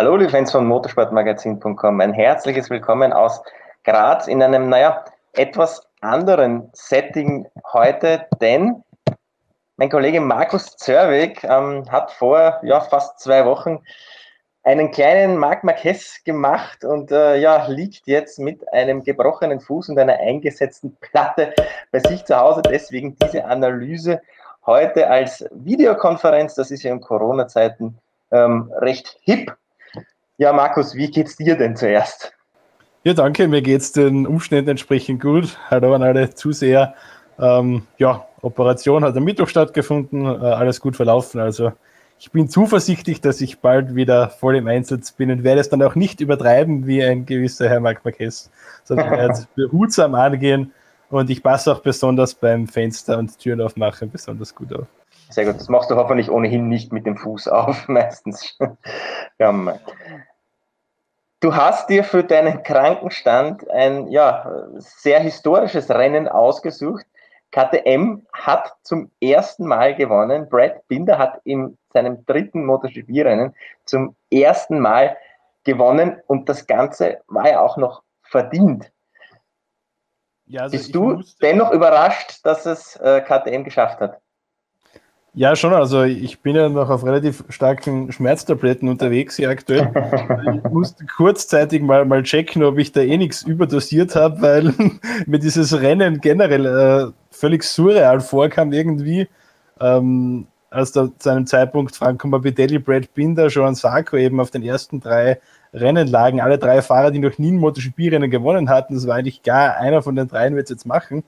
Hallo, liebe Fans von motorsportmagazin.com. Ein herzliches Willkommen aus Graz in einem, naja, etwas anderen Setting heute, denn mein Kollege Markus Zörwig ähm, hat vor ja, fast zwei Wochen einen kleinen Marc Marquez gemacht und äh, ja, liegt jetzt mit einem gebrochenen Fuß und einer eingesetzten Platte bei sich zu Hause. Deswegen diese Analyse heute als Videokonferenz. Das ist ja in Corona-Zeiten ähm, recht hip. Ja, Markus, wie geht's dir denn zuerst? Ja, danke. Mir geht's den Umständen entsprechend gut. Hallo an alle Zuseher. Ähm, ja, Operation hat am Mittwoch stattgefunden, äh, alles gut verlaufen. Also ich bin zuversichtlich, dass ich bald wieder voll im Einsatz bin und werde es dann auch nicht übertreiben wie ein gewisser Herr Marc Marquez, sondern werde behutsam angehen und ich passe auch besonders beim Fenster und Türen aufmachen besonders gut auf. Sehr gut, das machst du hoffentlich ohnehin nicht mit dem Fuß auf, meistens. ja, Du hast dir für deinen Krankenstand ein ja, sehr historisches Rennen ausgesucht. KTM hat zum ersten Mal gewonnen. Brad Binder hat in seinem dritten MotoGP-Rennen zum ersten Mal gewonnen und das Ganze war ja auch noch verdient. Ja, also Bist du dennoch überrascht, dass es äh, KTM geschafft hat? Ja, schon. Also ich bin ja noch auf relativ starken Schmerztabletten unterwegs hier aktuell. ich musste kurzzeitig mal, mal checken, ob ich da eh nichts überdosiert habe, weil mir dieses Rennen generell äh, völlig surreal vorkam irgendwie. Ähm, als da zu einem Zeitpunkt Franco Morbidelli, Brad Binder, Joan Sarko eben auf den ersten drei Rennen lagen. Alle drei Fahrer, die noch nie ein MotoGP-Rennen gewonnen hatten. Das war eigentlich klar, einer von den dreien wird es jetzt machen.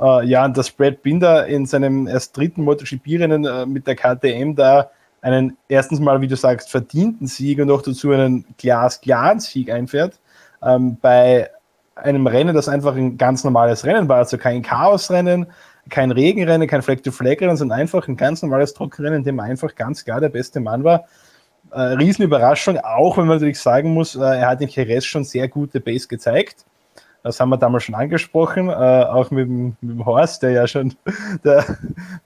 Äh, ja, und dass Brad Binder in seinem erst dritten MotoGP-Rennen äh, mit der KTM da einen erstens mal, wie du sagst, verdienten Sieg und auch dazu einen glasklaren Sieg einfährt. Ähm, bei einem Rennen, das einfach ein ganz normales Rennen war, also kein Chaosrennen, kein Regenrennen, kein Flag-to-Flag-Rennen, sondern einfach ein ganz normales Trockenrennen, in dem er einfach ganz klar der beste Mann war. Äh, Riesenüberraschung, auch wenn man natürlich sagen muss, äh, er hat in Jerez schon sehr gute Base gezeigt. Das haben wir damals schon angesprochen, äh, auch mit dem, mit dem, Horst, der ja schon, der,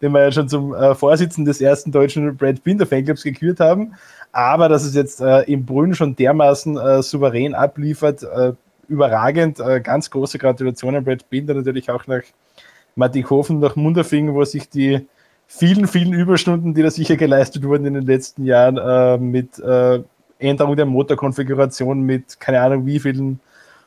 den wir ja schon zum äh, Vorsitzenden des ersten deutschen Brad Binder Fanclubs gekürt haben. Aber dass es jetzt äh, im Brünn schon dermaßen äh, souverän abliefert, äh, überragend. Äh, ganz große Gratulation an Brad Binder, natürlich auch nach Mattighofen, nach Munderfingen, wo sich die vielen, vielen Überstunden, die da sicher geleistet wurden in den letzten Jahren, mit Änderung der Motorkonfiguration, mit keine Ahnung wie vielen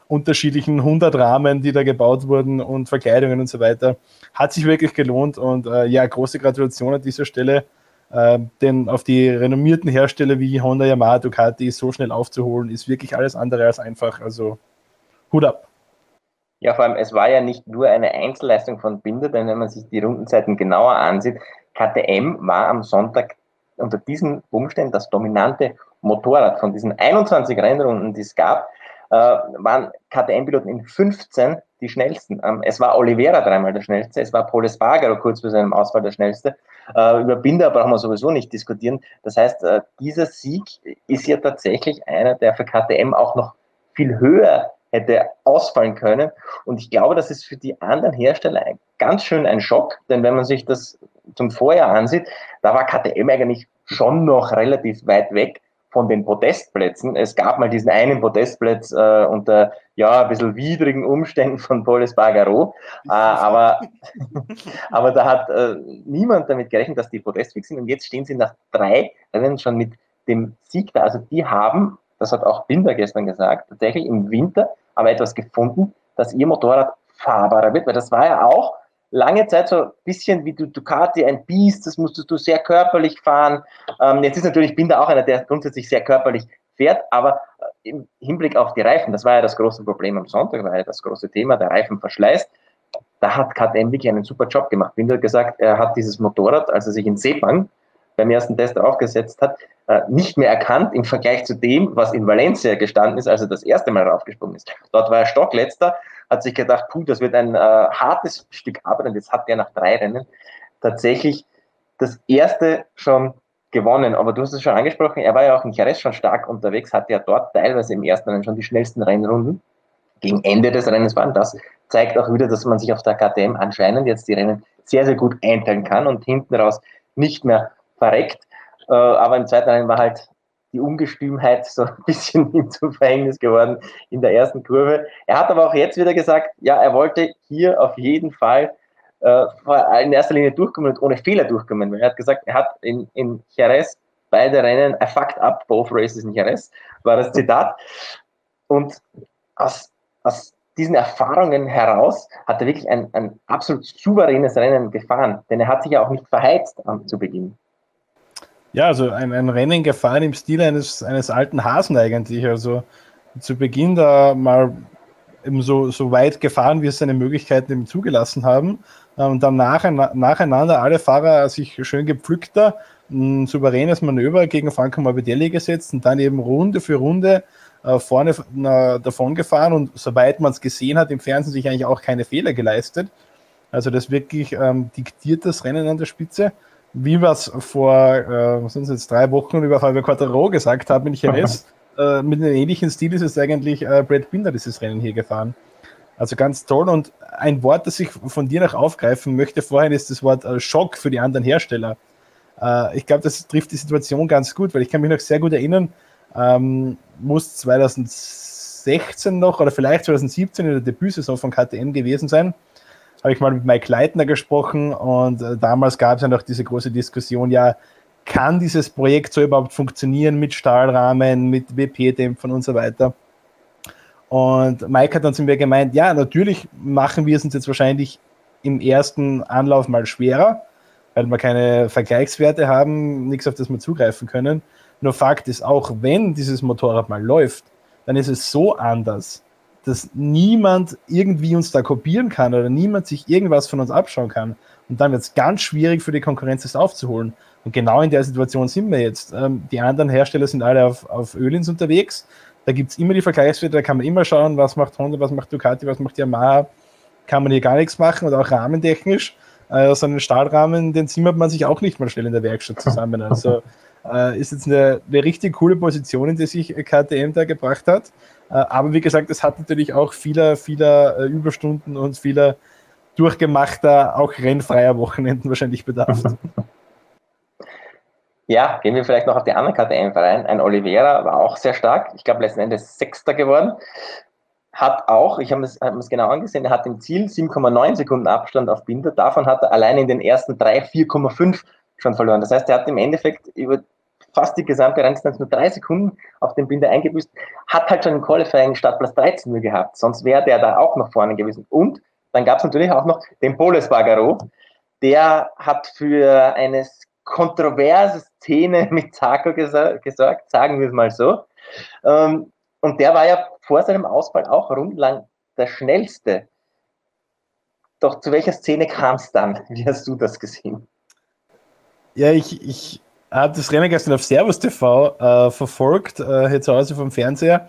unterschiedlichen 100 Rahmen, die da gebaut wurden und Verkleidungen und so weiter. Hat sich wirklich gelohnt und äh, ja, große Gratulation an dieser Stelle. Äh, denn auf die renommierten Hersteller wie Honda, Yamaha, Ducati so schnell aufzuholen, ist wirklich alles andere als einfach. Also Hut ab. Ja, vor allem, es war ja nicht nur eine Einzelleistung von Binder, denn wenn man sich die Rundenzeiten genauer ansieht, KTM war am Sonntag unter diesen Umständen das dominante Motorrad von diesen 21 Rennrunden, die es gab waren KTM-Piloten in 15 die schnellsten. Ähm, es war Oliveira dreimal der schnellste, es war Paul Espargaro kurz vor seinem Ausfall der schnellste. Äh, über Binder brauchen wir sowieso nicht diskutieren. Das heißt, äh, dieser Sieg ist ja tatsächlich einer, der für KTM auch noch viel höher hätte ausfallen können. Und ich glaube, das ist für die anderen Hersteller ganz schön ein Schock, denn wenn man sich das zum Vorjahr ansieht, da war KTM eigentlich schon noch relativ weit weg von den Podestplätzen. Es gab mal diesen einen Podestplatz äh, unter ja, ein bisschen widrigen Umständen von Paul Espargaro, äh, aber, aber da hat äh, niemand damit gerechnet, dass die Podestfix sind und jetzt stehen sie nach drei Rennen schon mit dem Sieg da. Also die haben, das hat auch Binder gestern gesagt, tatsächlich im Winter aber etwas gefunden, dass ihr Motorrad fahrbarer wird, weil das war ja auch lange Zeit so ein bisschen wie du Ducati, ein Biest, das musstest du sehr körperlich fahren. Ähm, jetzt ist natürlich, ich bin da auch einer, der grundsätzlich sehr körperlich fährt, aber äh, im Hinblick auf die Reifen, das war ja das große Problem am Sonntag, war ja das große Thema, der Reifen verschleißt. Da hat KTM wirklich einen super Job gemacht. Binder hat gesagt, er hat dieses Motorrad, als er sich in Sepang beim ersten Test aufgesetzt hat, äh, nicht mehr erkannt im Vergleich zu dem, was in Valencia gestanden ist, als er das erste Mal raufgesprungen ist. Dort war er Stockletzter, hat sich gedacht, puh, das wird ein äh, hartes Stück Arbeit und jetzt hat er nach drei Rennen tatsächlich das erste schon gewonnen. Aber du hast es schon angesprochen, er war ja auch in Jerez schon stark unterwegs, hatte ja dort teilweise im ersten Rennen schon die schnellsten Rennrunden. Gegen Ende des Rennens waren das zeigt auch wieder, dass man sich auf der KTM anscheinend jetzt die Rennen sehr, sehr gut einteilen kann und hinten raus nicht mehr verreckt. Äh, aber im zweiten Rennen war halt die Ungestümheit so ein bisschen ihm zum Verhängnis geworden in der ersten Kurve. Er hat aber auch jetzt wieder gesagt, ja, er wollte hier auf jeden Fall äh, in erster Linie durchkommen und ohne Fehler durchkommen. Er hat gesagt, er hat in, in Jerez beide Rennen, I fucked up both races in Jerez, war das Zitat. Und aus, aus diesen Erfahrungen heraus hat er wirklich ein, ein absolut souveränes Rennen gefahren, denn er hat sich ja auch nicht verheizt um, zu Beginn. Ja, also ein, ein Rennen gefahren im Stil eines, eines alten Hasen eigentlich. Also zu Beginn da mal eben so, so weit gefahren, wie es seine Möglichkeiten eben zugelassen haben. Und dann nacheinander alle Fahrer sich schön gepflückter, ein souveränes Manöver gegen Franco Morbidelli gesetzt und dann eben Runde für Runde äh, vorne davon gefahren und soweit man es gesehen hat im Fernsehen sich eigentlich auch keine Fehler geleistet. Also das wirklich ähm, diktiert das Rennen an der Spitze wie wir es vor, äh, was sind es jetzt, drei Wochen über Fabio Quattaro gesagt haben in Jerez, äh, mit einem ähnlichen Stil ist es eigentlich äh, Brad Binder dieses Rennen hier gefahren. Also ganz toll und ein Wort, das ich von dir noch aufgreifen möchte vorhin, ist das Wort äh, Schock für die anderen Hersteller. Äh, ich glaube, das trifft die Situation ganz gut, weil ich kann mich noch sehr gut erinnern, ähm, muss 2016 noch oder vielleicht 2017 in der Debütsaison von KTM gewesen sein habe ich mal mit Mike Leitner gesprochen und äh, damals gab es ja noch diese große Diskussion, ja, kann dieses Projekt so überhaupt funktionieren mit Stahlrahmen, mit WP-Dämpfern und so weiter? Und Mike hat dann zu mir gemeint, ja, natürlich machen wir es uns jetzt wahrscheinlich im ersten Anlauf mal schwerer, weil wir keine Vergleichswerte haben, nichts, auf das wir zugreifen können. Nur Fakt ist, auch wenn dieses Motorrad mal läuft, dann ist es so anders, dass niemand irgendwie uns da kopieren kann oder niemand sich irgendwas von uns abschauen kann. Und dann wird es ganz schwierig für die Konkurrenz, das aufzuholen. Und genau in der Situation sind wir jetzt. Ähm, die anderen Hersteller sind alle auf, auf Ölins unterwegs. Da gibt es immer die Vergleichswerte, da kann man immer schauen, was macht Honda, was macht Ducati, was macht Yamaha. Kann man hier gar nichts machen oder auch rahmentechnisch. Äh, so einen Stahlrahmen, den zimmert man sich auch nicht mal schnell in der Werkstatt zusammen. Also äh, ist jetzt eine, eine richtig coole Position, in die sich KTM da gebracht hat. Äh, aber wie gesagt, es hat natürlich auch vieler, vieler äh, Überstunden und vieler durchgemachter, auch rennfreier Wochenenden wahrscheinlich bedarf. Ja, gehen wir vielleicht noch auf die anderen KTM-Vereine. Ein Oliveira war auch sehr stark. Ich glaube, letzten Endes Sechster geworden. Hat auch, ich habe es, hab es genau angesehen, er hat im Ziel 7,9 Sekunden Abstand auf Binder. Davon hat er allein in den ersten drei 4,5 schon verloren. Das heißt, er hat im Endeffekt über fast die gesamte Renndistanz nur drei Sekunden auf den Binder eingebüßt, hat halt schon im Qualifying Startplatz 13 nur gehabt, sonst wäre der da auch noch vorne gewesen. Und dann gab es natürlich auch noch den Poles Bagaro, der hat für eine kontroverse Szene mit Zarko gesorgt, sagen wir es mal so. Ähm, und der war ja vor seinem Ausfall auch rundlang der schnellste. Doch zu welcher Szene kam es dann? Wie hast du das gesehen? Ja, ich, ich das Rennen gestern auf Servus TV äh, verfolgt, äh, hier zu Hause vom Fernseher.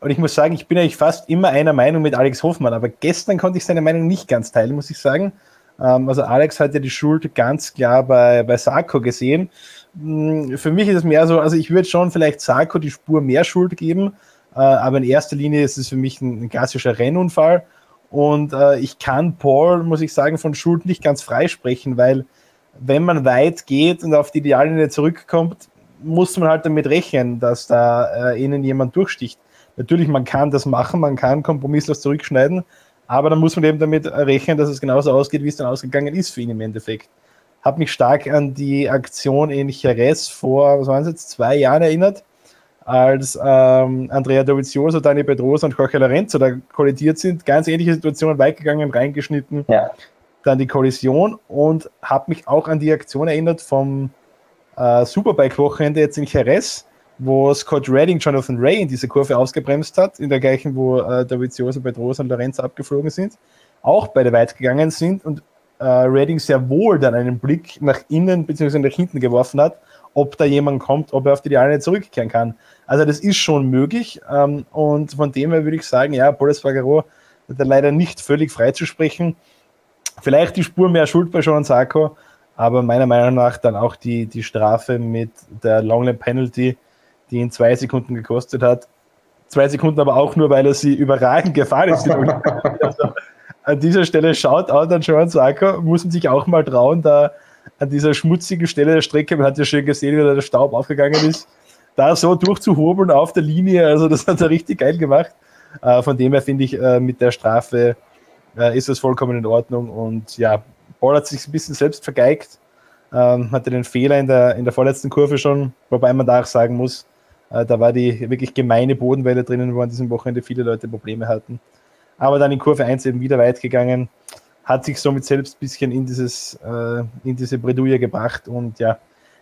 Und ich muss sagen, ich bin eigentlich fast immer einer Meinung mit Alex Hoffmann, aber gestern konnte ich seine Meinung nicht ganz teilen, muss ich sagen. Ähm, also Alex hat ja die Schuld ganz klar bei, bei Sarko gesehen. Hm, für mich ist es mehr so, also ich würde schon vielleicht Sarko die Spur mehr Schuld geben, äh, aber in erster Linie ist es für mich ein, ein klassischer Rennunfall. Und äh, ich kann Paul, muss ich sagen, von Schuld nicht ganz freisprechen, weil wenn man weit geht und auf die Ideallinie zurückkommt, muss man halt damit rechnen, dass da äh, ihnen jemand durchsticht. Natürlich, man kann das machen, man kann kompromisslos zurückschneiden, aber dann muss man eben damit rechnen, dass es genauso ausgeht, wie es dann ausgegangen ist für ihn im Endeffekt. Hat mich stark an die Aktion in Jerez vor, was waren es jetzt, zwei Jahren erinnert, als ähm, Andrea Dovizioso, Dani Pedrosa und Jorge Lorenzo da kollidiert sind. Ganz ähnliche Situation, weit gegangen, reingeschnitten. Ja dann die Kollision und habe mich auch an die Aktion erinnert vom äh, Superbike-Wochenende jetzt in Jerez, wo Scott Redding Jonathan Ray in diese Kurve ausgebremst hat, in der gleichen, wo äh, Davizioso, Pedrosa und Lorenzo abgeflogen sind, auch beide weit gegangen sind und äh, Redding sehr wohl dann einen Blick nach innen bzw. nach hinten geworfen hat, ob da jemand kommt, ob er auf die Ideale zurückkehren kann. Also das ist schon möglich ähm, und von dem her würde ich sagen, ja, Boris Fagaro hat er leider nicht völlig freizusprechen. Vielleicht die Spur mehr Schuld bei Sean Sarko, aber meiner Meinung nach dann auch die, die Strafe mit der Longlap Penalty, die ihn zwei Sekunden gekostet hat. Zwei Sekunden aber auch nur, weil er sie überragend gefahren ist. also, an dieser Stelle schaut auch an Sean Sarko, muss man sich auch mal trauen, da an dieser schmutzigen Stelle der Strecke, man hat ja schön gesehen, wie da der Staub aufgegangen ist, da so durchzuhobeln auf der Linie, also das hat er richtig geil gemacht. Äh, von dem her finde ich, äh, mit der Strafe äh, ist das vollkommen in Ordnung. Und ja, Paul hat sich ein bisschen selbst vergeigt, ähm, hatte den Fehler in der, in der vorletzten Kurve schon, wobei man da auch sagen muss, äh, da war die wirklich gemeine Bodenwelle drinnen, wo an diesem Wochenende viele Leute Probleme hatten. Aber dann in Kurve 1 eben wieder weit gegangen, hat sich somit selbst ein bisschen in, dieses, äh, in diese Bredouille gebracht und ja,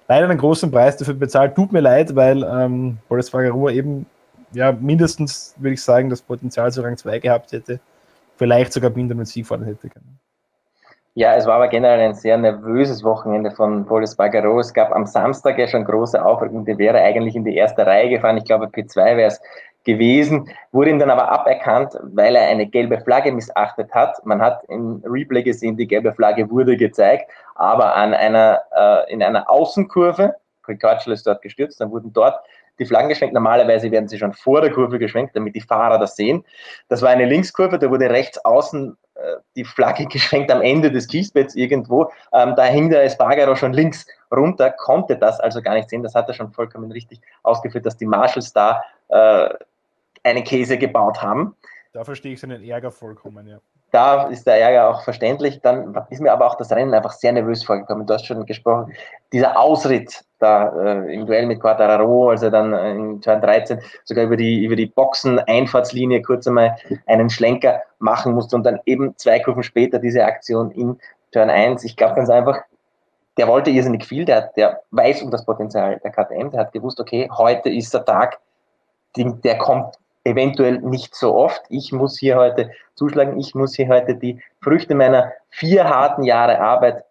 leider einen großen Preis dafür bezahlt. Tut mir leid, weil ähm, Boris Fagaroa eben ja mindestens, würde ich sagen, das Potenzial zu Rang 2 gehabt hätte. Vielleicht sogar Binder mit Sieg fordern hätte können. Ja, es war aber generell ein sehr nervöses Wochenende von Polis Bagaro. Es gab am Samstag ja schon große Aufregung. Der wäre eigentlich in die erste Reihe gefahren. Ich glaube, P2 wäre es gewesen, wurde ihm dann aber aberkannt, weil er eine gelbe Flagge missachtet hat. Man hat im Replay gesehen, die gelbe Flagge wurde gezeigt, aber an einer, äh, in einer Außenkurve, Ricardschel ist dort gestürzt, dann wurden dort die Flaggen geschwenkt. Normalerweise werden sie schon vor der Kurve geschwenkt, damit die Fahrer das sehen. Das war eine Linkskurve, da wurde rechts außen äh, die Flagge geschwenkt am Ende des Kiesbetts irgendwo. Ähm, da hing der Espargaro schon links runter, konnte das also gar nicht sehen. Das hat er schon vollkommen richtig ausgeführt, dass die Marshals da äh, eine Käse gebaut haben. Da verstehe ich seinen Ärger vollkommen, ja. Da ist der Ärger auch verständlich. Dann ist mir aber auch das Rennen einfach sehr nervös vorgekommen. Du hast schon gesprochen, dieser Ausritt da äh, im Duell mit Quattararo, also dann äh, in Turn 13 sogar über die, über die Boxen-Einfahrtslinie kurz einmal einen Schlenker machen musste und dann eben zwei Kurven später diese Aktion in Turn 1. Ich glaube ganz einfach, der wollte irrsinnig viel, der, der weiß um das Potenzial der KTM, der hat gewusst, okay, heute ist der Tag, der kommt eventuell nicht so oft. Ich muss hier heute zuschlagen, ich muss hier heute die Früchte meiner vier harten Jahre Arbeit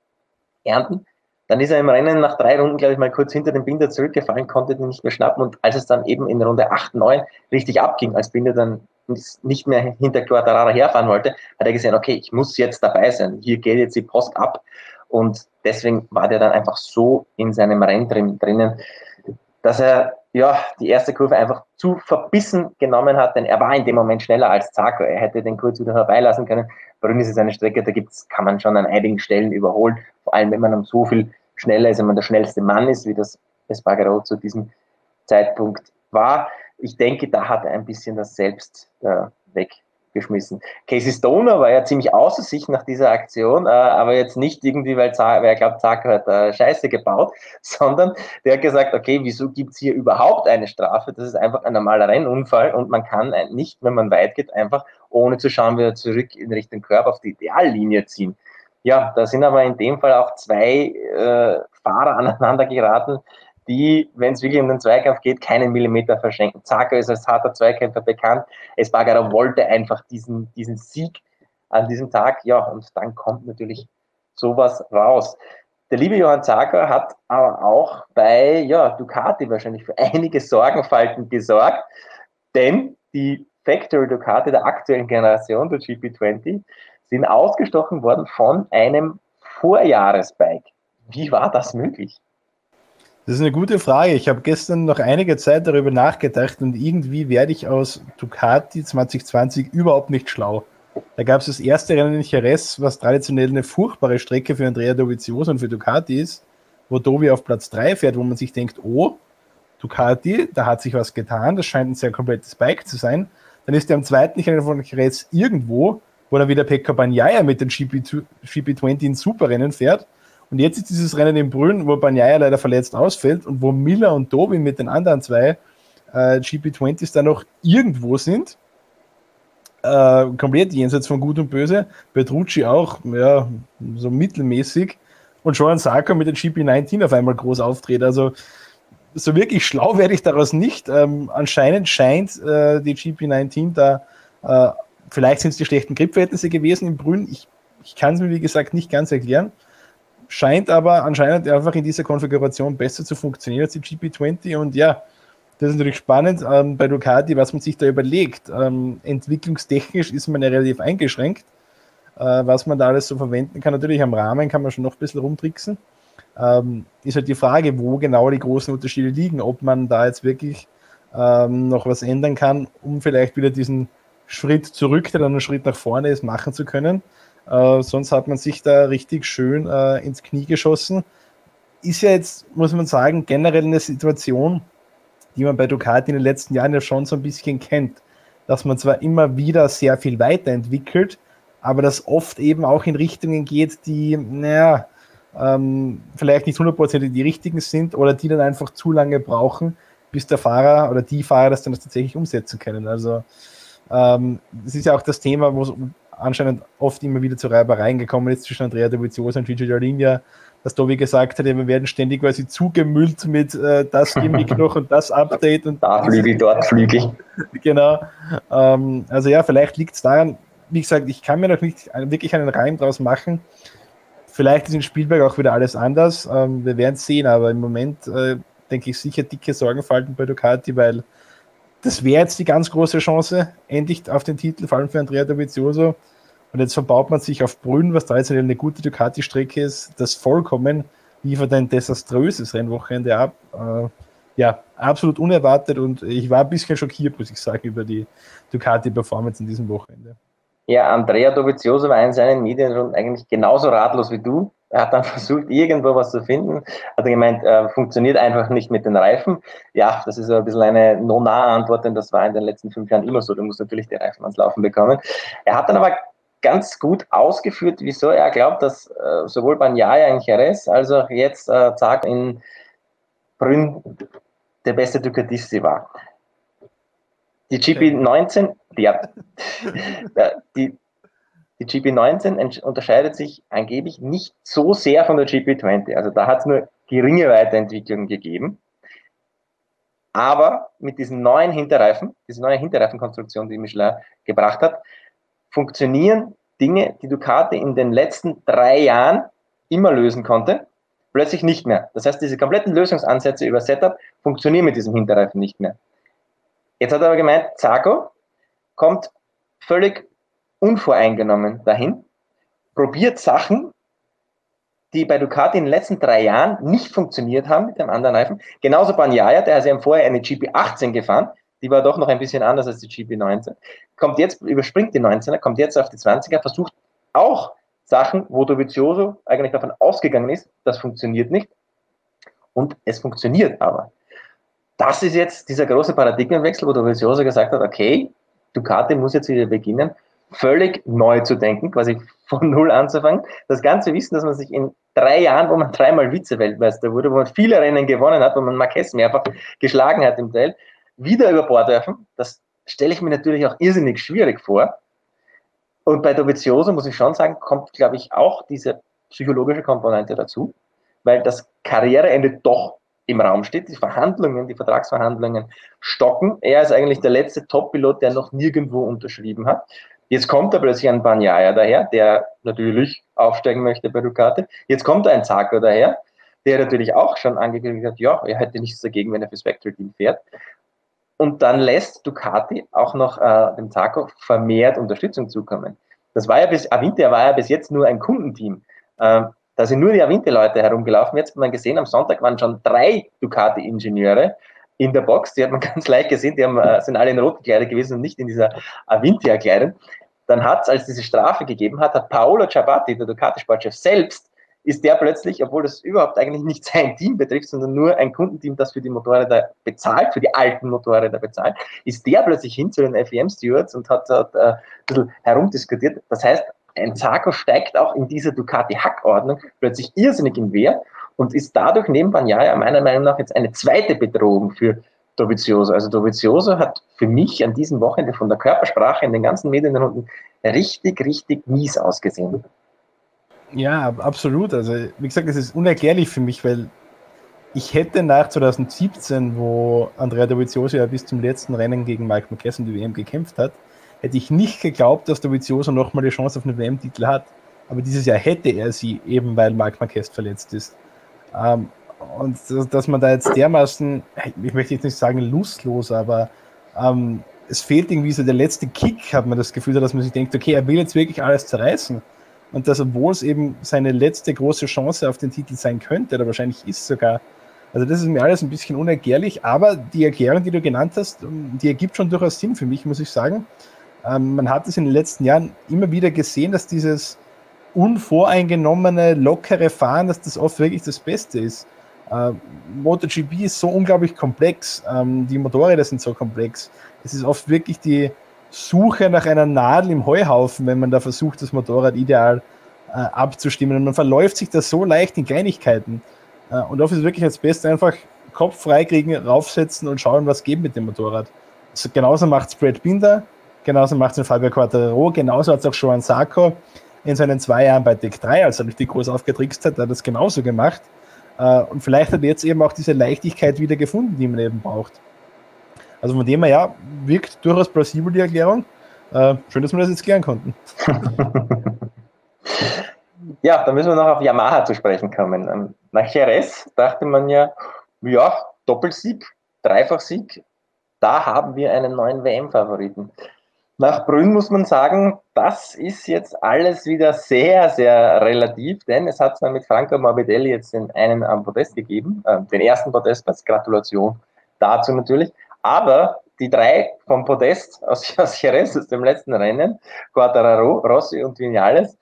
ernten. Dann ist er im Rennen nach drei Runden, glaube ich, mal kurz hinter den Binder zurückgefallen, konnte den nicht mehr schnappen. Und als es dann eben in Runde 8, 9 richtig abging, als Binder dann nicht mehr hinter Quattarara herfahren wollte, hat er gesehen, okay, ich muss jetzt dabei sein. Hier geht jetzt die Post ab. Und deswegen war der dann einfach so in seinem Rennen drinnen, dass er ja, die erste Kurve einfach zu verbissen genommen hat, denn er war in dem Moment schneller als Zarko. Er hätte den kurz wieder herbeilassen können. Brünn ist es eine Strecke, da gibt's, kann man schon an einigen Stellen überholen, vor allem wenn man um so viel schneller ist, wenn man der schnellste Mann ist, wie das Espargaro zu diesem Zeitpunkt war. Ich denke, da hat er ein bisschen das Selbst äh, weg geschmissen. Casey Stoner war ja ziemlich außer sich nach dieser Aktion, äh, aber jetzt nicht irgendwie, weil, weil er glaubt, Zarko hat äh, Scheiße gebaut, sondern der hat gesagt, okay, wieso gibt's hier überhaupt eine Strafe? Das ist einfach ein normaler Rennunfall und man kann nicht, wenn man weit geht, einfach ohne zu schauen, wieder zurück in Richtung Körper auf die Ideallinie ziehen. Ja, da sind aber in dem Fall auch zwei äh, Fahrer aneinander geraten, die, wenn es wirklich um den Zweikampf geht, keinen Millimeter verschenken. Zaka ist als harter Zweikämpfer bekannt. Espargaro wollte einfach diesen, diesen Sieg an diesem Tag. Ja, und dann kommt natürlich sowas raus. Der liebe Johann Zager hat aber auch bei ja, Ducati wahrscheinlich für einige Sorgenfalten gesorgt, denn die Factory Ducati der aktuellen Generation, der GP20, sind ausgestochen worden von einem Vorjahresbike. Wie war das möglich? Das ist eine gute Frage. Ich habe gestern noch einige Zeit darüber nachgedacht und irgendwie werde ich aus Ducati 2020 überhaupt nicht schlau. Da gab es das erste Rennen in Jerez, was traditionell eine furchtbare Strecke für Andrea Dovizioso und für Ducati ist, wo Dovi auf Platz 3 fährt, wo man sich denkt, oh, Ducati, da hat sich was getan, das scheint ein sehr komplettes Bike zu sein. Dann ist er am zweiten Rennen von Jerez irgendwo, wo dann wieder Pekka Bagnaia mit den GP, GP20 in Superrennen fährt und jetzt ist dieses Rennen in Brünn, wo Banyaya leider verletzt ausfällt und wo Miller und Dobin mit den anderen zwei äh, GP20s da noch irgendwo sind. Äh, komplett jenseits von Gut und Böse. Petrucci auch, ja, so mittelmäßig. Und Johan Sarko mit den GP19 auf einmal groß auftritt. Also so wirklich schlau werde ich daraus nicht. Ähm, anscheinend scheint äh, die GP19 da, äh, vielleicht sind es die schlechten Gripverhältnisse gewesen in Brünn. Ich, ich kann es mir, wie gesagt, nicht ganz erklären scheint aber anscheinend einfach in dieser Konfiguration besser zu funktionieren als die GP20 und ja, das ist natürlich spannend ähm, bei Ducati, was man sich da überlegt. Ähm, entwicklungstechnisch ist man ja relativ eingeschränkt, äh, was man da alles so verwenden kann. Natürlich am Rahmen kann man schon noch ein bisschen rumtricksen. Ähm, ist halt die Frage, wo genau die großen Unterschiede liegen, ob man da jetzt wirklich ähm, noch was ändern kann, um vielleicht wieder diesen Schritt zurück, der dann ein Schritt nach vorne ist, machen zu können. Äh, sonst hat man sich da richtig schön äh, ins Knie geschossen. Ist ja jetzt, muss man sagen, generell eine Situation, die man bei Ducati in den letzten Jahren ja schon so ein bisschen kennt. Dass man zwar immer wieder sehr viel weiterentwickelt, aber das oft eben auch in Richtungen geht, die, naja, ähm, vielleicht nicht hundertprozentig die richtigen sind oder die dann einfach zu lange brauchen, bis der Fahrer oder die Fahrer das dann tatsächlich umsetzen können. Also ähm, das ist ja auch das Thema, wo es anscheinend oft immer wieder zu Reibereien gekommen ist zwischen Andrea Dovizioso und Gigi Jardinia, dass Tobi gesagt hat, wir werden ständig quasi zugemüllt mit äh, das Gimmick noch und das Update und da Flügel, dort Flügel. genau. Ähm, also ja, vielleicht liegt es daran, wie gesagt, ich kann mir noch nicht wirklich einen Reim draus machen. Vielleicht ist in Spielberg auch wieder alles anders. Ähm, wir werden es sehen, aber im Moment äh, denke ich sicher dicke Sorgenfalten bei Ducati, weil das wäre jetzt die ganz große Chance, endlich auf den Titel, vor allem für Andrea Dovizioso. Und jetzt verbaut man sich auf Brünn, was jetzt eine gute Ducati-Strecke ist, das vollkommen liefert ein desaströses Rennwochenende ab. Äh, ja, absolut unerwartet und ich war ein bisschen schockiert, muss ich sagen, über die Ducati-Performance in diesem Wochenende. Ja, Andrea Dovizioso war in seinen Medienrunden eigentlich genauso ratlos wie du. Er hat dann versucht, irgendwo was zu finden. Hat er gemeint, äh, funktioniert einfach nicht mit den Reifen. Ja, das ist ein bisschen eine no-nah-Antwort, denn das war in den letzten fünf Jahren immer so. Du musst natürlich die Reifen ans Laufen bekommen. Er hat dann aber ganz gut ausgeführt, wieso er glaubt, dass äh, sowohl Banyaya in Jerez als auch jetzt äh, Zag in Brünn der beste Ducatisti war. Die GP19, ja, die, die GP19 unterscheidet sich angeblich nicht so sehr von der GP20. Also da hat es nur geringe Weiterentwicklungen gegeben. Aber mit diesen neuen Hinterreifen, diese neue Hinterreifenkonstruktion, die Michelin gebracht hat, funktionieren Dinge, die Ducati in den letzten drei Jahren immer lösen konnte, plötzlich nicht mehr. Das heißt, diese kompletten Lösungsansätze über Setup funktionieren mit diesem Hinterreifen nicht mehr. Jetzt hat er aber gemeint, Zago kommt völlig unvoreingenommen dahin, probiert Sachen, die bei Ducati in den letzten drei Jahren nicht funktioniert haben mit dem anderen Reifen. Genauso Banyaya, der hat ja vorher eine GP18 gefahren, die war doch noch ein bisschen anders als die GP19. Kommt jetzt, überspringt die 19er, kommt jetzt auf die 20er, versucht auch Sachen, wo Dovizioso eigentlich davon ausgegangen ist, das funktioniert nicht. Und es funktioniert aber das ist jetzt dieser große Paradigmenwechsel, wo Dovizioso gesagt hat, okay, Ducati muss jetzt wieder beginnen, völlig neu zu denken, quasi von Null anzufangen. Das ganze Wissen, dass man sich in drei Jahren, wo man dreimal Vize-Weltmeister wurde, wo man viele Rennen gewonnen hat, wo man Marquez mehrfach geschlagen hat im Teil, wieder über Bord werfen, das stelle ich mir natürlich auch irrsinnig schwierig vor. Und bei Dovizioso muss ich schon sagen, kommt, glaube ich, auch diese psychologische Komponente dazu, weil das Karriereende doch im Raum steht. Die Verhandlungen, die Vertragsverhandlungen stocken. Er ist eigentlich der letzte Top-Pilot, der noch nirgendwo unterschrieben hat. Jetzt kommt da plötzlich ein Banyaya daher, der natürlich aufsteigen möchte bei Ducati. Jetzt kommt ein Zarko daher, der natürlich auch schon angekündigt hat, ja, er hätte nichts dagegen, wenn er fürs Factory Team fährt. Und dann lässt Ducati auch noch äh, dem Zarko vermehrt Unterstützung zukommen. Das war ja bis, Avinter war ja bis jetzt nur ein Kundenteam. Ähm, da sind nur die Avinti-Leute herumgelaufen. Jetzt hat man gesehen, am Sonntag waren schon drei Ducati-Ingenieure in der Box. Die hat man ganz leicht gesehen, die haben, äh, sind alle in roten gekleidet gewesen und nicht in dieser Avinti-Kleidung. Dann hat es, als diese Strafe gegeben hat, hat Paolo Ciabatti, der Ducati-Sportchef selbst, ist der plötzlich, obwohl das überhaupt eigentlich nicht sein Team betrifft, sondern nur ein Kundenteam, das für die Motorräder bezahlt, für die alten Motorräder bezahlt, ist der plötzlich hin zu den FEM-Stewards und hat dort äh, ein bisschen herumdiskutiert. Das heißt, ein Zarko steigt auch in dieser Ducati-Hackordnung plötzlich irrsinnig in Wert und ist dadurch neben Banyaya meiner Meinung nach jetzt eine zweite Bedrohung für Dovizioso. Also Dovizioso hat für mich an diesem Wochenende von der Körpersprache in den ganzen Medienrunden richtig, richtig mies ausgesehen. Ja, absolut. Also wie gesagt, es ist unerklärlich für mich, weil ich hätte nach 2017, wo Andrea Dovizioso ja bis zum letzten Rennen gegen Mike in die WM gekämpft hat, hätte ich nicht geglaubt, dass der Vizioso nochmal die Chance auf einen WM-Titel hat. Aber dieses Jahr hätte er sie, eben weil Marc Marquez verletzt ist. Ähm, und dass man da jetzt dermaßen, ich möchte jetzt nicht sagen lustlos, aber ähm, es fehlt irgendwie so der letzte Kick, hat man das Gefühl, dass man sich denkt, okay, er will jetzt wirklich alles zerreißen. Und dass, obwohl es eben seine letzte große Chance auf den Titel sein könnte, oder wahrscheinlich ist sogar, also das ist mir alles ein bisschen unerklärlich, aber die Erklärung, die du genannt hast, die ergibt schon durchaus Sinn für mich, muss ich sagen. Ähm, man hat es in den letzten Jahren immer wieder gesehen, dass dieses unvoreingenommene, lockere Fahren, dass das oft wirklich das Beste ist. Äh, MotoGP ist so unglaublich komplex, ähm, die Motorräder sind so komplex. Es ist oft wirklich die Suche nach einer Nadel im Heuhaufen, wenn man da versucht, das Motorrad ideal äh, abzustimmen. Und man verläuft sich da so leicht in Kleinigkeiten. Äh, und oft ist wirklich das Beste einfach Kopf freikriegen, raufsetzen und schauen, was geht mit dem Motorrad. Also genauso macht es Brad Binder, genauso macht es Fabio Quattro, genauso hat es auch Joan Sarko in seinen zwei Jahren bei Deck 3, als er richtig groß aufgetrickst hat, hat er das genauso gemacht. Äh, und vielleicht hat er jetzt eben auch diese Leichtigkeit wieder gefunden, die man eben braucht. Also von dem her, ja, wirkt durchaus plausibel die Erklärung. Äh, schön, dass wir das jetzt klären konnten. ja, da müssen wir noch auf Yamaha zu sprechen kommen. Ähm, nach Jerez dachte man ja, ja, Doppelsieg, Dreifachsieg, da haben wir einen neuen WM-Favoriten. Nach Brünn muss man sagen, das ist jetzt alles wieder sehr, sehr relativ, denn es hat zwar mit Franco Morbidelli jetzt den einen am Podest gegeben, äh, den ersten Podestplatz, Gratulation dazu natürlich, aber die drei vom Podest aus, aus Jerez, aus dem letzten Rennen, Quattararo, Rossi und Vinales,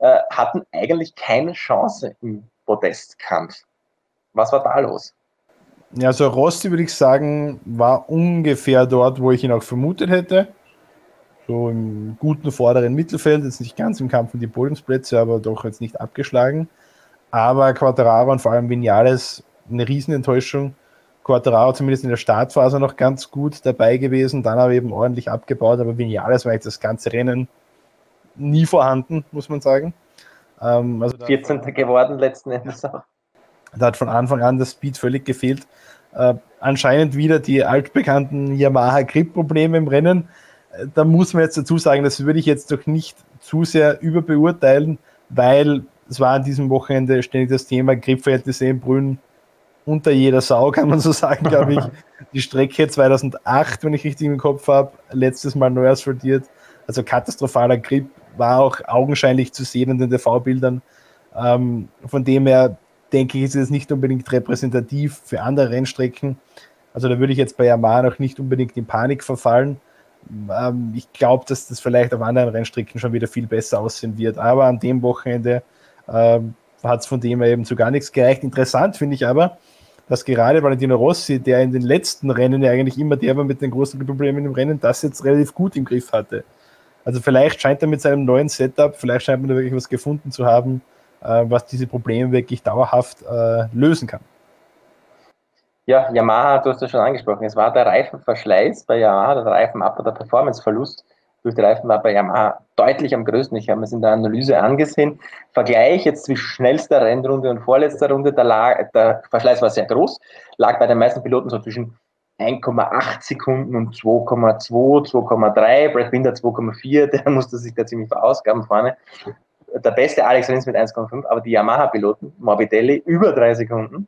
äh, hatten eigentlich keine Chance im Podestkampf. Was war da los? Ja, also Rossi würde ich sagen, war ungefähr dort, wo ich ihn auch vermutet hätte. So im guten vorderen Mittelfeld, jetzt nicht ganz im Kampf um die Podiumsplätze, aber doch jetzt nicht abgeschlagen. Aber Quattararo und vor allem Vinales eine Riesenenttäuschung. Quattararo zumindest in der Startphase noch ganz gut dabei gewesen, dann aber eben ordentlich abgebaut, aber Vinales war jetzt das ganze Rennen nie vorhanden, muss man sagen. Ähm, also 14. geworden letzten Endes auch. Da hat von Anfang an das Speed völlig gefehlt. Äh, anscheinend wieder die altbekannten Yamaha-Grip-Probleme im Rennen. Da muss man jetzt dazu sagen, das würde ich jetzt doch nicht zu sehr überbeurteilen, weil es war an diesem Wochenende ständig das Thema Gripverhältnisse in Brünn unter jeder Sau, kann man so sagen, glaube ich. Die Strecke 2008, wenn ich richtig im Kopf habe, letztes Mal neu asphaltiert. Also katastrophaler Grip, war auch augenscheinlich zu sehen in den TV-Bildern. Ähm, von dem her denke ich, ist es nicht unbedingt repräsentativ für andere Rennstrecken. Also da würde ich jetzt bei Yamaha noch nicht unbedingt in Panik verfallen. Ähm, ich glaube, dass das vielleicht auf anderen Rennstrecken schon wieder viel besser aussehen wird. Aber an dem Wochenende ähm, hat es von dem her eben zu gar nichts gereicht. Interessant finde ich aber, dass gerade Valentino Rossi, der in den letzten Rennen ja eigentlich immer der war mit den großen Problemen im Rennen, das jetzt relativ gut im Griff hatte. Also vielleicht scheint er mit seinem neuen Setup, vielleicht scheint man da wirklich was gefunden zu haben, äh, was diese Probleme wirklich dauerhaft äh, lösen kann. Ja, Yamaha, du hast ja schon angesprochen, es war der Reifenverschleiß bei Yamaha, der Reifenab- oder Performanceverlust durch die Reifen war bei Yamaha deutlich am größten. Ich habe mir es in der Analyse angesehen. Vergleich jetzt zwischen schnellster Rennrunde und vorletzter Runde, der, lag, der Verschleiß war sehr groß, lag bei den meisten Piloten so zwischen 1,8 Sekunden und 2,2, 2,3, Brad Binder 2,4, der musste sich da ziemlich verausgaben vorne. Der beste Alex Rins mit 1,5, aber die Yamaha-Piloten, Morbidelli über drei Sekunden,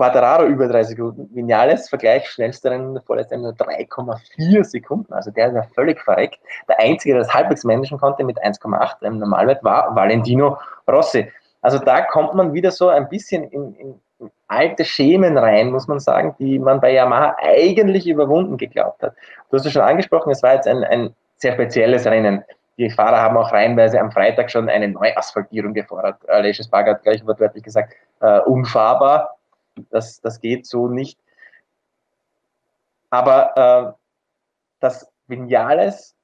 Quadraro über drei Sekunden, Vinales, Vergleich, schnellster Rennen, vorletzter nur 3,4 Sekunden, also der ist ja völlig verreckt. Der Einzige, der das halbwegs managen konnte mit 1,8 im Normalwert, war Valentino Rossi. Also da kommt man wieder so ein bisschen in, in, alte Schemen rein, muss man sagen, die man bei Yamaha eigentlich überwunden geglaubt hat. Du hast es schon angesprochen, es war jetzt ein, ein sehr spezielles Rennen. Die Fahrer haben auch reihenweise am Freitag schon eine Neuasphaltierung gefordert. Aleix Sparger hat gleich wortwörtlich gesagt, äh, unfahrbar. Das, das geht so nicht. Aber äh, dass Vinales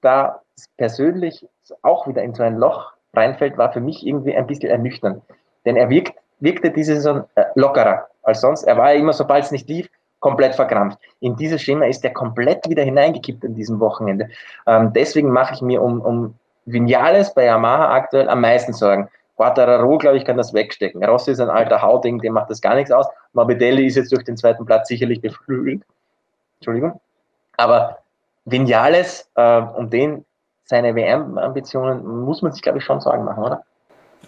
da persönlich auch wieder in so ein Loch reinfällt, war für mich irgendwie ein bisschen ernüchternd. Denn er wirkt, wirkte diese Saison äh, lockerer als sonst. Er war ja immer, sobald es nicht lief, komplett verkrampft. In dieses Schema ist er komplett wieder hineingekippt in diesem Wochenende. Ähm, deswegen mache ich mir um, um Vinales bei Yamaha aktuell am meisten Sorgen. Quattararo, glaube ich, kann das wegstecken. Rossi ist ein alter Hauding, dem macht das gar nichts aus. Morbidelli ist jetzt durch den zweiten Platz sicherlich beflügelt. Entschuldigung. Aber Vinales, äh, um den seine WM-Ambitionen, muss man sich, glaube ich, schon Sorgen machen, oder?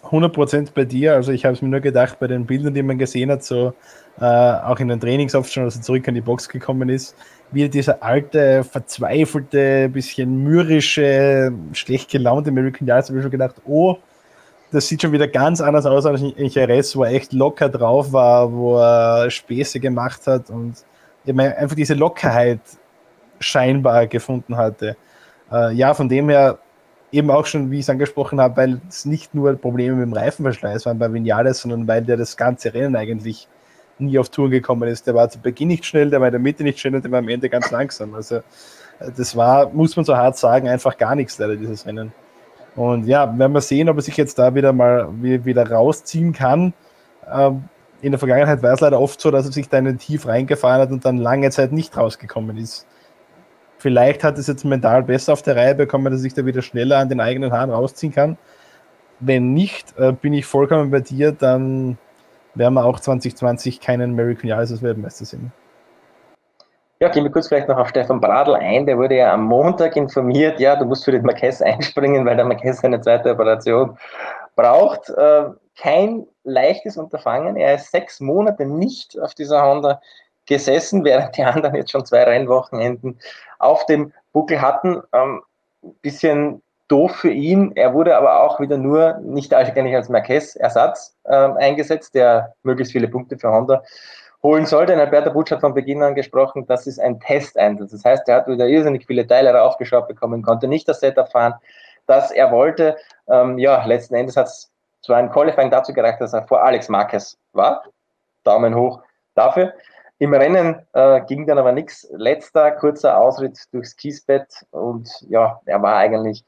100% bei dir. Also ich habe es mir nur gedacht, bei den Bildern, die man gesehen hat, so äh, auch in den Trainings oft schon, als er zurück an die Box gekommen ist, wie dieser alte, verzweifelte, bisschen mürrische, schlecht gelaunte American Yards, habe ich schon gedacht, oh, das sieht schon wieder ganz anders aus als in Jerez, wo er echt locker drauf war, wo er Späße gemacht hat und einfach diese Lockerheit scheinbar gefunden hatte. Äh, ja, von dem her eben auch schon, wie ich es angesprochen habe, weil es nicht nur Probleme mit dem Reifenverschleiß waren bei Vinales, sondern weil der das ganze Rennen eigentlich nie auf Touren gekommen ist. Der war zu Beginn nicht schnell, der war in der Mitte nicht schnell und der war am Ende ganz langsam. Also äh, das war, muss man so hart sagen, einfach gar nichts leider, dieses Rennen. Und ja, werden wir sehen, ob er sich jetzt da wieder mal wieder rausziehen kann. Ähm, in der Vergangenheit war es leider oft so, dass er sich da in den Tief reingefahren hat und dann lange Zeit nicht rausgekommen ist. Vielleicht hat es jetzt mental besser auf der Reihe bekommen, dass er sich da wieder schneller an den eigenen Haaren rausziehen kann. Wenn nicht, äh, bin ich vollkommen bei dir, dann werden wir auch 2020 keinen American Yaris als Weltmeister sehen. Ja, gehen wir kurz vielleicht noch auf Stefan Bradl ein. Der wurde ja am Montag informiert, ja, du musst für den Marquez einspringen, weil der Marquez eine zweite Operation braucht. Äh, kein leichtes Unterfangen. Er ist sechs Monate nicht auf dieser Honda gesessen, während die anderen jetzt schon zwei Rennwochenenden auf dem Buckel hatten. Ähm, bisschen doof für ihn. Er wurde aber auch wieder nur nicht eigentlich als Marquez-Ersatz äh, eingesetzt, der möglichst viele Punkte für Honda holen sollte. Und Alberto Butsch hat von Beginn an gesprochen, das ist ein Testeinsatz. Das heißt, er hat wieder irrsinnig viele Teile raufgeschaut bekommen, konnte nicht das Setup fahren, das er wollte. Ähm, ja, letzten Endes hat es zwar ein Qualifying dazu gereicht, dass er vor Alex Marquez war. Daumen hoch dafür. Im Rennen äh, ging dann aber nichts. Letzter kurzer Ausritt durchs Kiesbett und ja, er war eigentlich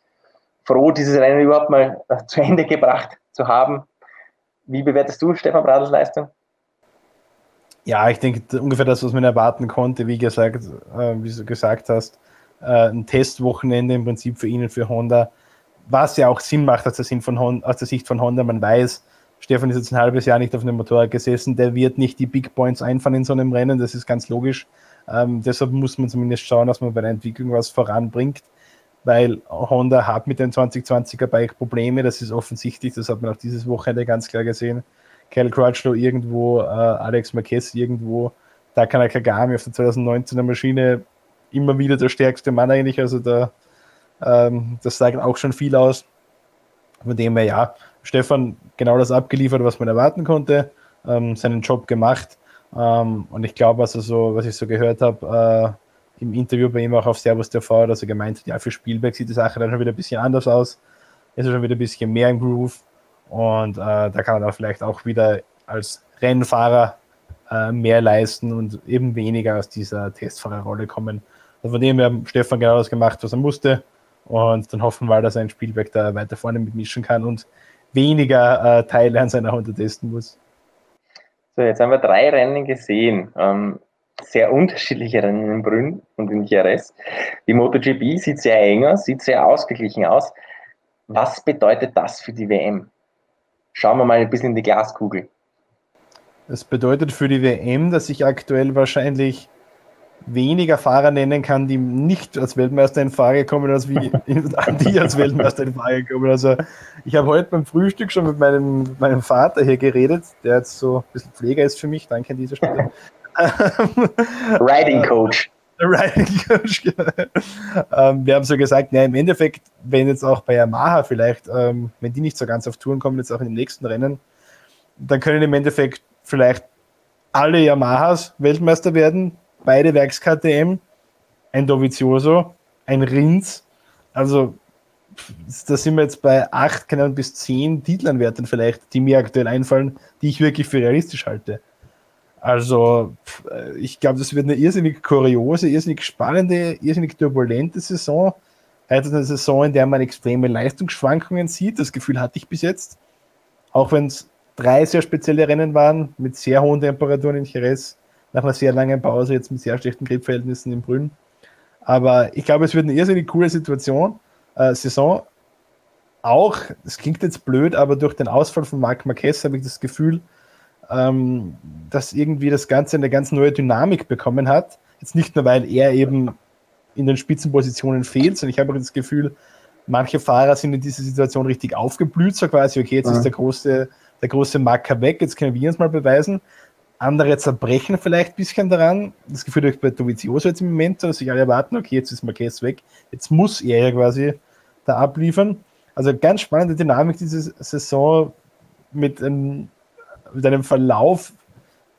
froh, dieses Rennen überhaupt mal äh, zu Ende gebracht zu haben. Wie bewertest du Stefan Bradls Leistung? Ja, ich denke ungefähr das, was man erwarten konnte. Wie gesagt, äh, wie du gesagt hast, äh, ein Testwochenende im Prinzip für ihn und für Honda, was ja auch Sinn macht aus der, Sinn von Honda, aus der Sicht von Honda. Man weiß, Stefan ist jetzt ein halbes Jahr nicht auf einem Motorrad gesessen, der wird nicht die Big Points einfahren in so einem Rennen, das ist ganz logisch. Ähm, deshalb muss man zumindest schauen, dass man bei der Entwicklung was voranbringt, weil Honda hat mit dem 2020er Bike Probleme, das ist offensichtlich, das hat man auch dieses Wochenende ganz klar gesehen. Cal Crutchlow irgendwo, äh, Alex Marquez irgendwo, Takana Kagami auf der 2019er Maschine immer wieder der stärkste Mann eigentlich, also da, ähm, das sagt auch schon viel aus. Von dem her, ja, Stefan genau das abgeliefert, was man erwarten konnte, ähm, seinen Job gemacht. Ähm, und ich glaube, was, so, was ich so gehört habe, äh, im Interview bei ihm auch auf Servus TV, dass er gemeint hat, ja, für Spielberg sieht die Sache dann schon wieder ein bisschen anders aus. Ist er schon wieder ein bisschen mehr im Groove. Und äh, da kann er dann vielleicht auch wieder als Rennfahrer äh, mehr leisten und eben weniger aus dieser Testfahrerrolle kommen. Also von dem her hat Stefan genau das gemacht, was er musste. Und dann hoffen wir, dass er ein Spielberg da weiter vorne mitmischen kann und weniger äh, Teile an seiner Honda testen muss. So, jetzt haben wir drei Rennen gesehen. Ähm, sehr unterschiedliche Rennen in Brünn und in Jerez. Die MotoGP sieht sehr eng aus, sieht sehr ausgeglichen aus. Was bedeutet das für die WM? Schauen wir mal ein bisschen in die Glaskugel. Das bedeutet für die WM, dass ich aktuell wahrscheinlich weniger Fahrer nennen kann, die nicht als Weltmeister in Frage kommen, als wie die als Weltmeister in Frage kommen. Also ich habe heute beim Frühstück schon mit meinem, mit meinem Vater hier geredet, der jetzt so ein bisschen Pfleger ist für mich, danke an dieser Stelle. Riding Coach. Riding Coach, ähm, wir haben so gesagt, ja, im Endeffekt, wenn jetzt auch bei Yamaha vielleicht, ähm, wenn die nicht so ganz auf Touren kommen, jetzt auch in dem nächsten Rennen, dann können im Endeffekt vielleicht alle Yamahas Weltmeister werden, beide Werks-KTM, ein Dovizioso, ein Rins. Also da sind wir jetzt bei acht, keine Ahnung, bis zehn Titelanwärtern vielleicht, die mir aktuell einfallen, die ich wirklich für realistisch halte. Also, ich glaube, das wird eine irrsinnig kuriose, irrsinnig spannende, irrsinnig turbulente Saison. Heute eine Saison, in der man extreme Leistungsschwankungen sieht. Das Gefühl hatte ich bis jetzt. Auch wenn es drei sehr spezielle Rennen waren, mit sehr hohen Temperaturen in Jerez, nach einer sehr langen Pause, jetzt mit sehr schlechten Gripverhältnissen in Brünn. Aber ich glaube, es wird eine irrsinnig coole Situation, äh, Saison. Auch, es klingt jetzt blöd, aber durch den Ausfall von Marc Marquez habe ich das Gefühl, ähm, dass irgendwie das Ganze eine ganz neue Dynamik bekommen hat. Jetzt nicht nur, weil er eben in den Spitzenpositionen fehlt, sondern ich habe auch das Gefühl, manche Fahrer sind in dieser Situation richtig aufgeblüht, so quasi, okay, jetzt ja. ist der große, der große Marker weg, jetzt können wir uns mal beweisen andere zerbrechen vielleicht ein bisschen daran. Das Gefühl habe ich bei Dovizioso jetzt im Moment, dass sich alle erwarten, okay, jetzt ist Marquez weg, jetzt muss er ja quasi da abliefern. Also ganz spannende Dynamik diese Saison mit, einem, mit einem Verlauf,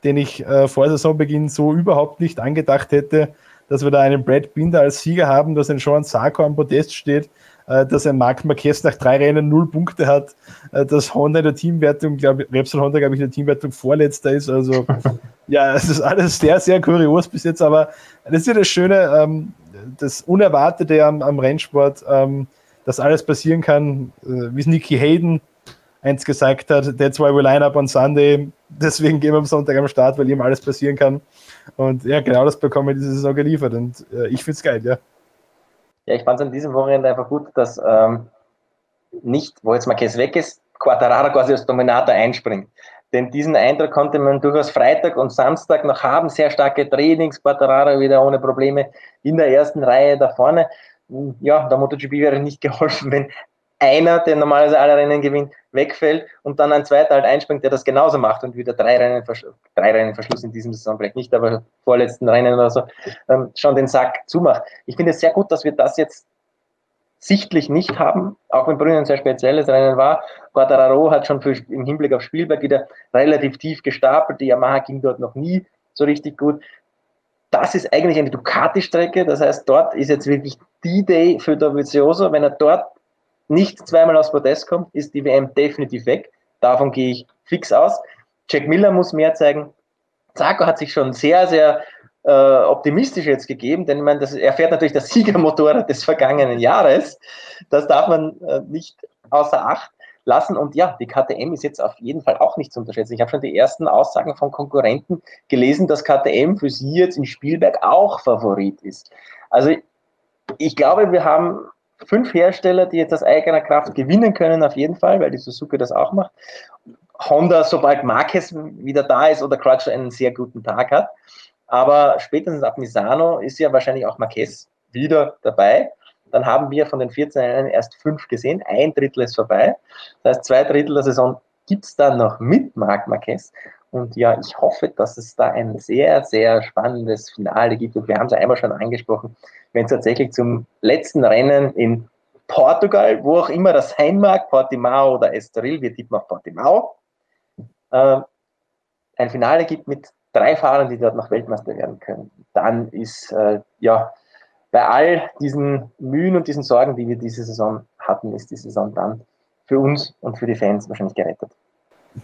den ich äh, vor Saisonbeginn so überhaupt nicht angedacht hätte, dass wir da einen Brad Binder als Sieger haben, dass ein Sean Sarko am Podest steht, äh, dass ein Marc Marquez nach drei Rennen null Punkte hat, äh, dass Honda in der Teamwertung, glaube ich, Repsol Honda, glaube ich, in der Teamwertung vorletzter ist. Also ja, es ist alles sehr, sehr kurios bis jetzt, aber das ist ja das Schöne, ähm, das Unerwartete am, am Rennsport, ähm, dass alles passieren kann, äh, wie es Nicky Hayden eins gesagt hat, that's why we line up on Sunday, deswegen gehen wir am Sonntag am Start, weil ihm alles passieren kann. Und ja, genau das bekommen wir diese Saison geliefert und äh, ich finde es geil, ja. Ja, ich fand es an diesem Wochenende einfach gut, dass ähm, nicht, wo jetzt Marquez weg ist, Quattararo quasi als Dominator einspringt. Denn diesen Eindruck konnte man durchaus Freitag und Samstag noch haben. Sehr starke Trainings, Quattararo wieder ohne Probleme in der ersten Reihe da vorne. Ja, der MotoGP wäre nicht geholfen, wenn einer, der normalerweise alle Rennen gewinnt, wegfällt und dann ein zweiter halt einspringt, der das genauso macht und wieder drei Rennen, drei Rennen Verschluss in diesem Saison, vielleicht nicht, aber vorletzten Rennen oder so, ähm, schon den Sack zumacht. Ich finde es sehr gut, dass wir das jetzt sichtlich nicht haben, auch wenn Brünn ein sehr spezielles Rennen war. Quattararo hat schon für, im Hinblick auf Spielberg wieder relativ tief gestapelt, die Yamaha ging dort noch nie so richtig gut. Das ist eigentlich eine Ducati-Strecke, das heißt, dort ist jetzt wirklich die Day für Dovizioso. Wenn er dort nicht zweimal aufs Podest kommt, ist die WM definitiv weg. Davon gehe ich fix aus. Jack Miller muss mehr zeigen. Zarko hat sich schon sehr, sehr äh, optimistisch jetzt gegeben, denn meine, das, er fährt natürlich das Siegermotorrad des vergangenen Jahres. Das darf man äh, nicht außer Acht lassen. Und ja, die KTM ist jetzt auf jeden Fall auch nicht zu unterschätzen. Ich habe schon die ersten Aussagen von Konkurrenten gelesen, dass KTM für sie jetzt in Spielberg auch Favorit ist. Also ich glaube, wir haben fünf Hersteller, die jetzt aus eigener Kraft gewinnen können, auf jeden Fall, weil die Suzuki das auch macht. Honda, sobald Marquez wieder da ist oder Crutcher einen sehr guten Tag hat. Aber spätestens ab Misano ist ja wahrscheinlich auch Marquez wieder dabei. Dann haben wir von den 14 Rennen erst fünf gesehen. Ein Drittel ist vorbei. Das heißt, zwei Drittel der Saison gibt es dann noch mit Marc Marquez. Und ja, ich hoffe, dass es da ein sehr, sehr spannendes Finale gibt. Und wir haben es ja einmal schon angesprochen wenn es tatsächlich zum letzten Rennen in Portugal, wo auch immer das sein mag, Portimao oder Estoril, wir tippen auf Portimao, äh, ein Finale gibt mit drei Fahrern, die dort noch Weltmeister werden können, dann ist äh, ja bei all diesen Mühen und diesen Sorgen, die wir diese Saison hatten, ist die Saison dann für uns und für die Fans wahrscheinlich gerettet.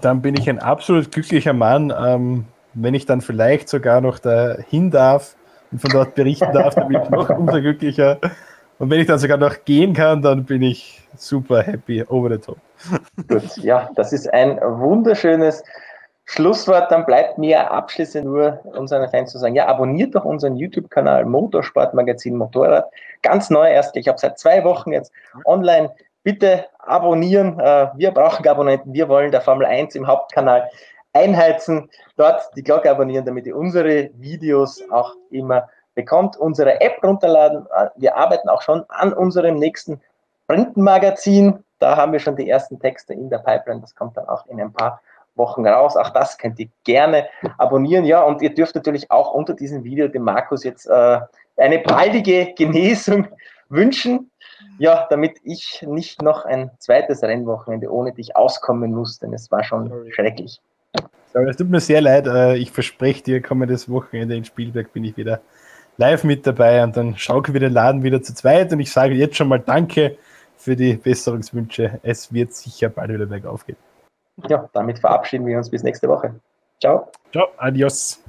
Dann bin ich ein absolut glücklicher Mann, ähm, wenn ich dann vielleicht sogar noch dahin darf und von dort berichten darf, dann bin ich noch umso glücklicher. Und wenn ich dann sogar noch gehen kann, dann bin ich super happy, over the top. Gut, ja, das ist ein wunderschönes Schlusswort. Dann bleibt mir abschließend nur unseren Fans zu sagen, ja, abonniert doch unseren YouTube-Kanal Motorsportmagazin Motorrad. Ganz neu erst, ich habe seit zwei Wochen jetzt online. Bitte abonnieren. Äh, wir brauchen Abonnenten. Wir wollen der Formel 1 im Hauptkanal einheizen, dort die Glocke abonnieren, damit ihr unsere Videos auch immer bekommt, unsere App runterladen. Wir arbeiten auch schon an unserem nächsten Printmagazin. Da haben wir schon die ersten Texte in der Pipeline. Das kommt dann auch in ein paar Wochen raus. Auch das könnt ihr gerne abonnieren. Ja, und ihr dürft natürlich auch unter diesem Video dem Markus jetzt äh, eine baldige Genesung wünschen. Ja, damit ich nicht noch ein zweites Rennwochenende ohne dich auskommen muss, denn es war schon schrecklich. Es tut mir sehr leid. Äh, ich verspreche dir, kommendes Wochenende in Spielberg bin ich wieder live mit dabei und dann schaukeln wir den Laden wieder zu zweit und ich sage jetzt schon mal Danke für die Besserungswünsche. Es wird sicher bald wieder bergauf gehen. Ja, damit verabschieden wir uns bis nächste Woche. Ciao. Ciao, adios.